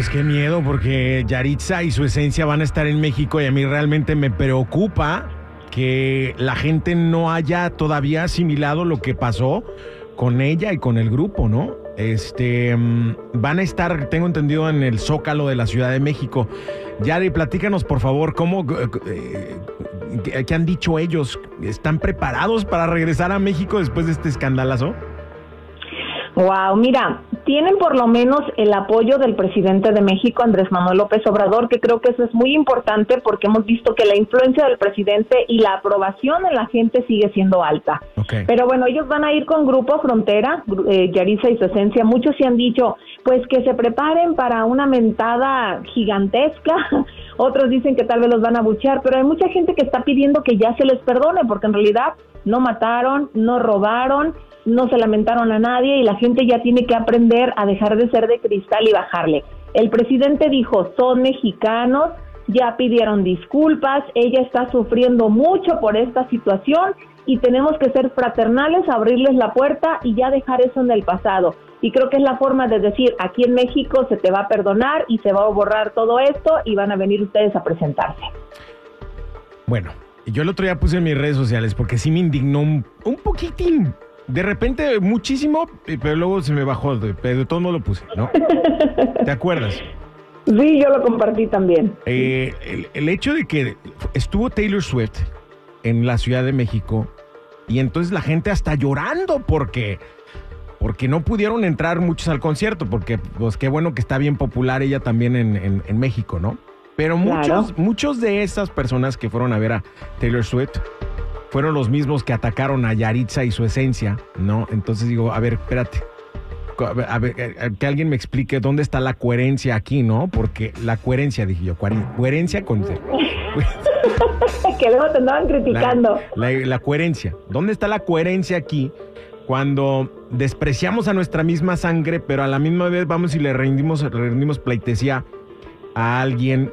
pues qué miedo, porque Yaritza y su esencia van a estar en México y a mí realmente me preocupa que la gente no haya todavía asimilado lo que pasó con ella y con el grupo, ¿no? Este, mm, van a estar, tengo entendido, en el Zócalo de la Ciudad de México. Yari, platícanos, por favor, cómo, eh, qué- qué han dicho ellos. ¿Están preparados para regresar a México después de este escandalazo? Wow, mira, tienen por lo menos el apoyo del presidente de México, Andrés Manuel López Obrador, que creo que eso es muy importante porque hemos visto que la influencia del presidente y la aprobación en la gente sigue siendo alta. Pero bueno, ellos van a ir con Grupo Frontera, eh, Yarisa y su esencia. Muchos se han dicho, pues que se preparen para una mentada gigantesca. Otros dicen que tal vez los van a buchear, pero hay mucha gente que está pidiendo que ya se les perdone, porque en realidad no mataron, no robaron, no se lamentaron a nadie y la gente ya tiene que aprender a dejar de ser de cristal y bajarle. El presidente dijo, son mexicanos, ya pidieron disculpas, ella está sufriendo mucho por esta situación y tenemos que ser fraternales, abrirles la puerta y ya dejar eso en el pasado. Y creo que es la forma de decir, aquí en México se te va a perdonar y se va a borrar todo esto y van a venir ustedes a presentarse. Bueno, yo el otro día puse en mis redes sociales porque sí me indignó un, un poquitín. De repente muchísimo, eh, pero luego se me bajó, pero de todos modos lo puse, ¿no? ¿Te acuerdas? Sí, yo lo compartí también. Eh, el, el hecho de que estuvo Taylor Swift en la Ciudad de México y entonces la gente hasta llorando porque porque no pudieron entrar muchos al concierto porque pues qué bueno que está bien popular ella también en, en- en México, ¿no? Pero muchos Claro. muchos de esas personas que fueron a ver a Taylor Swift fueron los mismos que atacaron a Yaritza y su esencia, ¿no? Entonces digo, a ver, espérate. A ver, ver, eh, que alguien me explique dónde está la coherencia aquí, ¿no? Porque la coherencia, dije yo, cohere- coherencia con... que luego te andaban criticando. La, la- la coherencia. ¿Dónde está la coherencia aquí cuando despreciamos a nuestra misma sangre, pero a la misma vez vamos y le rendimos, le rendimos pleitesía a alguien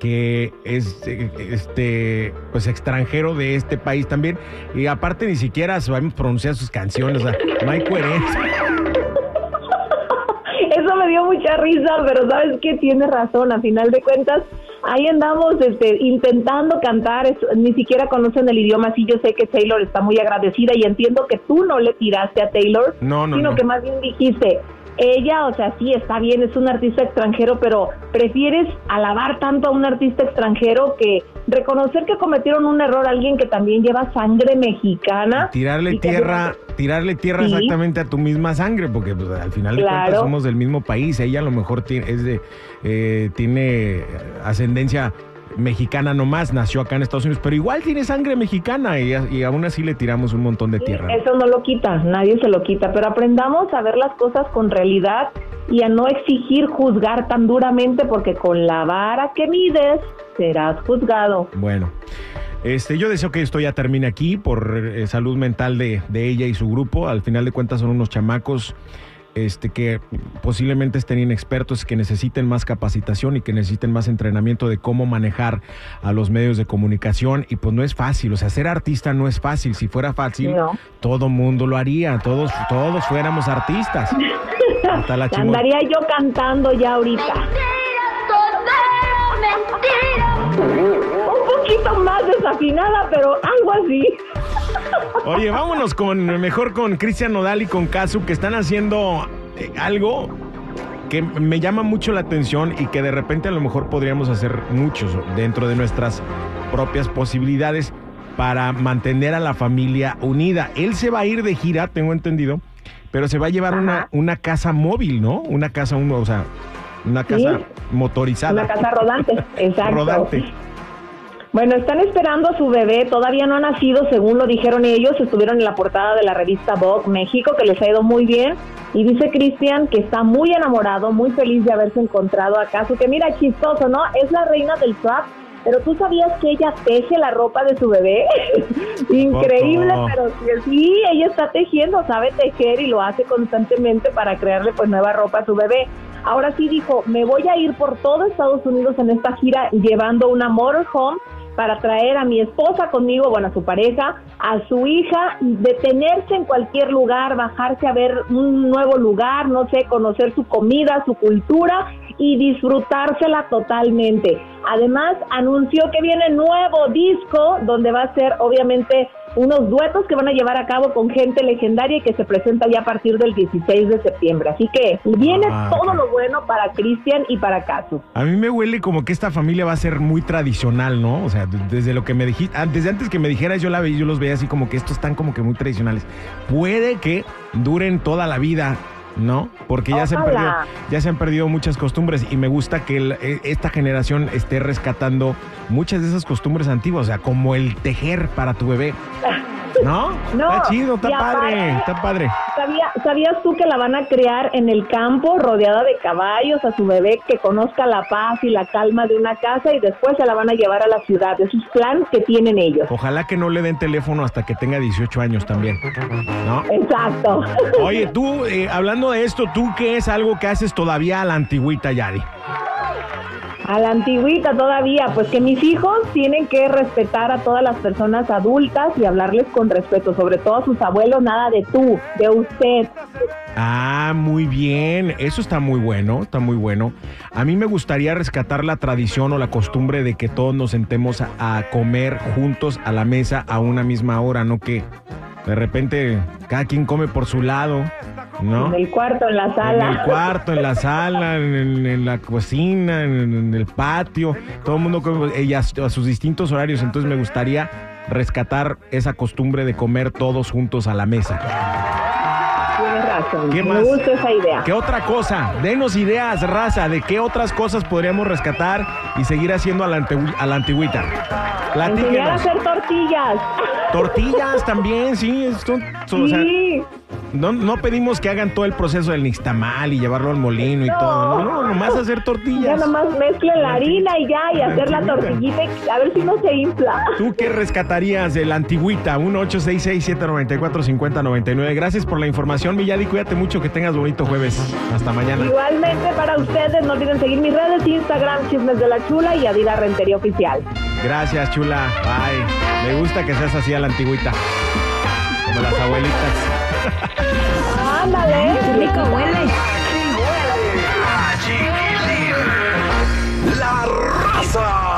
que es este pues extranjero de este país también y aparte ni siquiera sabemos pronunciar sus canciones, o sea, no hay coherencia. Eso me dio mucha risa, pero sabes que tiene razón, a final de cuentas, ahí andamos este, intentando cantar, es- ni siquiera conocen el idioma, sí yo sé que Taylor está muy agradecida y entiendo que tú no le tiraste a Taylor, No, no, sino no. que más bien dijiste, ella, o sea, sí está bien, es un artista extranjero, pero prefieres alabar tanto a un artista extranjero que reconocer que cometieron un error a alguien que también lleva sangre mexicana. Tirarle que tierra, tirarle tierra Sí. exactamente a tu misma sangre, porque pues, al final de Claro. cuentas somos del mismo país. Ella a lo mejor tiene, es de, eh, tiene ascendencia mexicana nomás, nació acá en Estados Unidos, pero igual tiene sangre mexicana y, y aún así le tiramos un montón de tierra. Eso no lo quita, nadie se lo quita, pero aprendamos a ver las cosas con realidad y a no exigir juzgar tan duramente porque con la vara que mides serás juzgado. Bueno, este, yo deseo que esto ya termine aquí por eh, salud mental de, de ella y su grupo. Al final de cuentas son unos chamacos este, que posiblemente estén inexpertos, que necesiten más capacitación y que necesiten más entrenamiento de cómo manejar a los medios de comunicación. Y pues no es fácil, o sea, ser artista no es fácil. Si fuera fácil, No. todo mundo lo haría, todos, todos fuéramos artistas. Hasta la Andaría yo cantando ya ahorita. Un poquito más desafinada, pero algo así. Oye, vámonos con mejor con Cristian Nodal y con Kazu que están haciendo eh, algo que me llama mucho la atención y que de repente a lo mejor podríamos hacer muchos dentro de nuestras propias posibilidades para mantener a la familia unida. Él se va a ir de gira, tengo entendido, pero se va a llevar una, una casa móvil, ¿no? Una casa, o sea, una casa Sí. motorizada. Una casa rodante, exacto. Rodante. Bueno, están esperando a su bebé, todavía no ha nacido, según lo dijeron ellos, estuvieron en la portada de la revista Vogue México, que les ha ido muy bien, y dice Cristian que está muy enamorado, muy feliz de haberse encontrado acá, que mira, chistoso, ¿no? Es la reina del trap, pero tú sabías que ella teje la ropa de su bebé, increíble, Poco. pero sí, sí, ella está tejiendo, sabe tejer y lo hace constantemente para crearle pues nueva ropa a su bebé. Ahora sí dijo, me voy a ir por todo Estados Unidos en esta gira llevando una motorhome para traer a mi esposa conmigo, bueno, a su pareja, a su hija, detenerse en cualquier lugar, bajarse a ver un nuevo lugar, no sé, conocer su comida, su cultura y disfrutársela totalmente. Además, anunció que viene nuevo disco donde va a ser obviamente unos duetos que van a llevar a cabo con gente legendaria y que se presenta ya a partir del 16 de septiembre. Así que viene Ah, todo lo bueno para Cristian y para Casu. A mí me huele como que esta familia va a ser muy tradicional, ¿no? O sea, de- desde lo que me dijiste, desde antes que me dijeras, yo la veía, yo los veía así como que estos están como que muy tradicionales. Puede que duren toda la vida, ¿no? Porque ya se han perdido, ya se han perdido muchas costumbres y me gusta que el- e- esta generación esté rescatando muchas de esas costumbres antiguas, o sea, como el tejer para tu bebé. ¿No? No, está chido, está padre, aparte- está padre. ¿Sabía- ¿Sabías tú que la van a crear en el campo, rodeada de caballos, a su bebé que conozca la paz y la calma de una casa y después se la van a llevar a la ciudad? Es un plan que tienen ellos. Ojalá que no le den teléfono hasta que tenga 18 años también, ¿no? Exacto. Oye, tú, eh, hablando de esto, ¿tú qué es algo que haces todavía a la antigüita, Yari? A la antigüita todavía, pues que mis hijos tienen que respetar a todas las personas adultas y hablarles con respeto, sobre todo a sus abuelos, nada de tú, de usted. Ah, muy bien. Eso está muy bueno, está muy bueno. A mí me gustaría rescatar la tradición o la costumbre de que todos nos sentemos a, a comer juntos a la mesa a una misma hora, no que de repente cada quien come por su lado, ¿no? En el cuarto, en la sala. En el cuarto, en la sala, en, en la cocina, en, en el patio, todo el mundo come y a, a sus distintos horarios. Entonces me gustaría rescatar esa costumbre de comer todos juntos a la mesa. Tienes razón. ¿Qué Me gusta esa idea. ¿Qué otra cosa? Denos ideas, raza, de qué otras cosas podríamos rescatar y seguir haciendo a la, antigü- a la antigüita. Enseñar a Platíquenos. hacer tortillas. Tortillas también, sí. son- son- o sea, Sí. No, no pedimos que hagan todo el proceso del nixtamal y llevarlo al molino y todo. No, no, nomás hacer Ya tortillas. nomás mezclen la harina y ya, y La hacer la tortillita y a ver si no se infla. ¿Tú qué rescatarías de la antigüita? 1-866-794-5099. Gracias por la información, Milladi. Cuídate mucho, que tengas bonito jueves. Hasta mañana. Igualmente para ustedes, no olviden seguir mis redes, Instagram, Chismes de la Chula y Adira Rentería Oficial. Gracias, chula. Bye. Me gusta que seas así a la antigüita. Como las abuelitas. Ándale. rico huele. Aquí huele a chiquilín. La raza.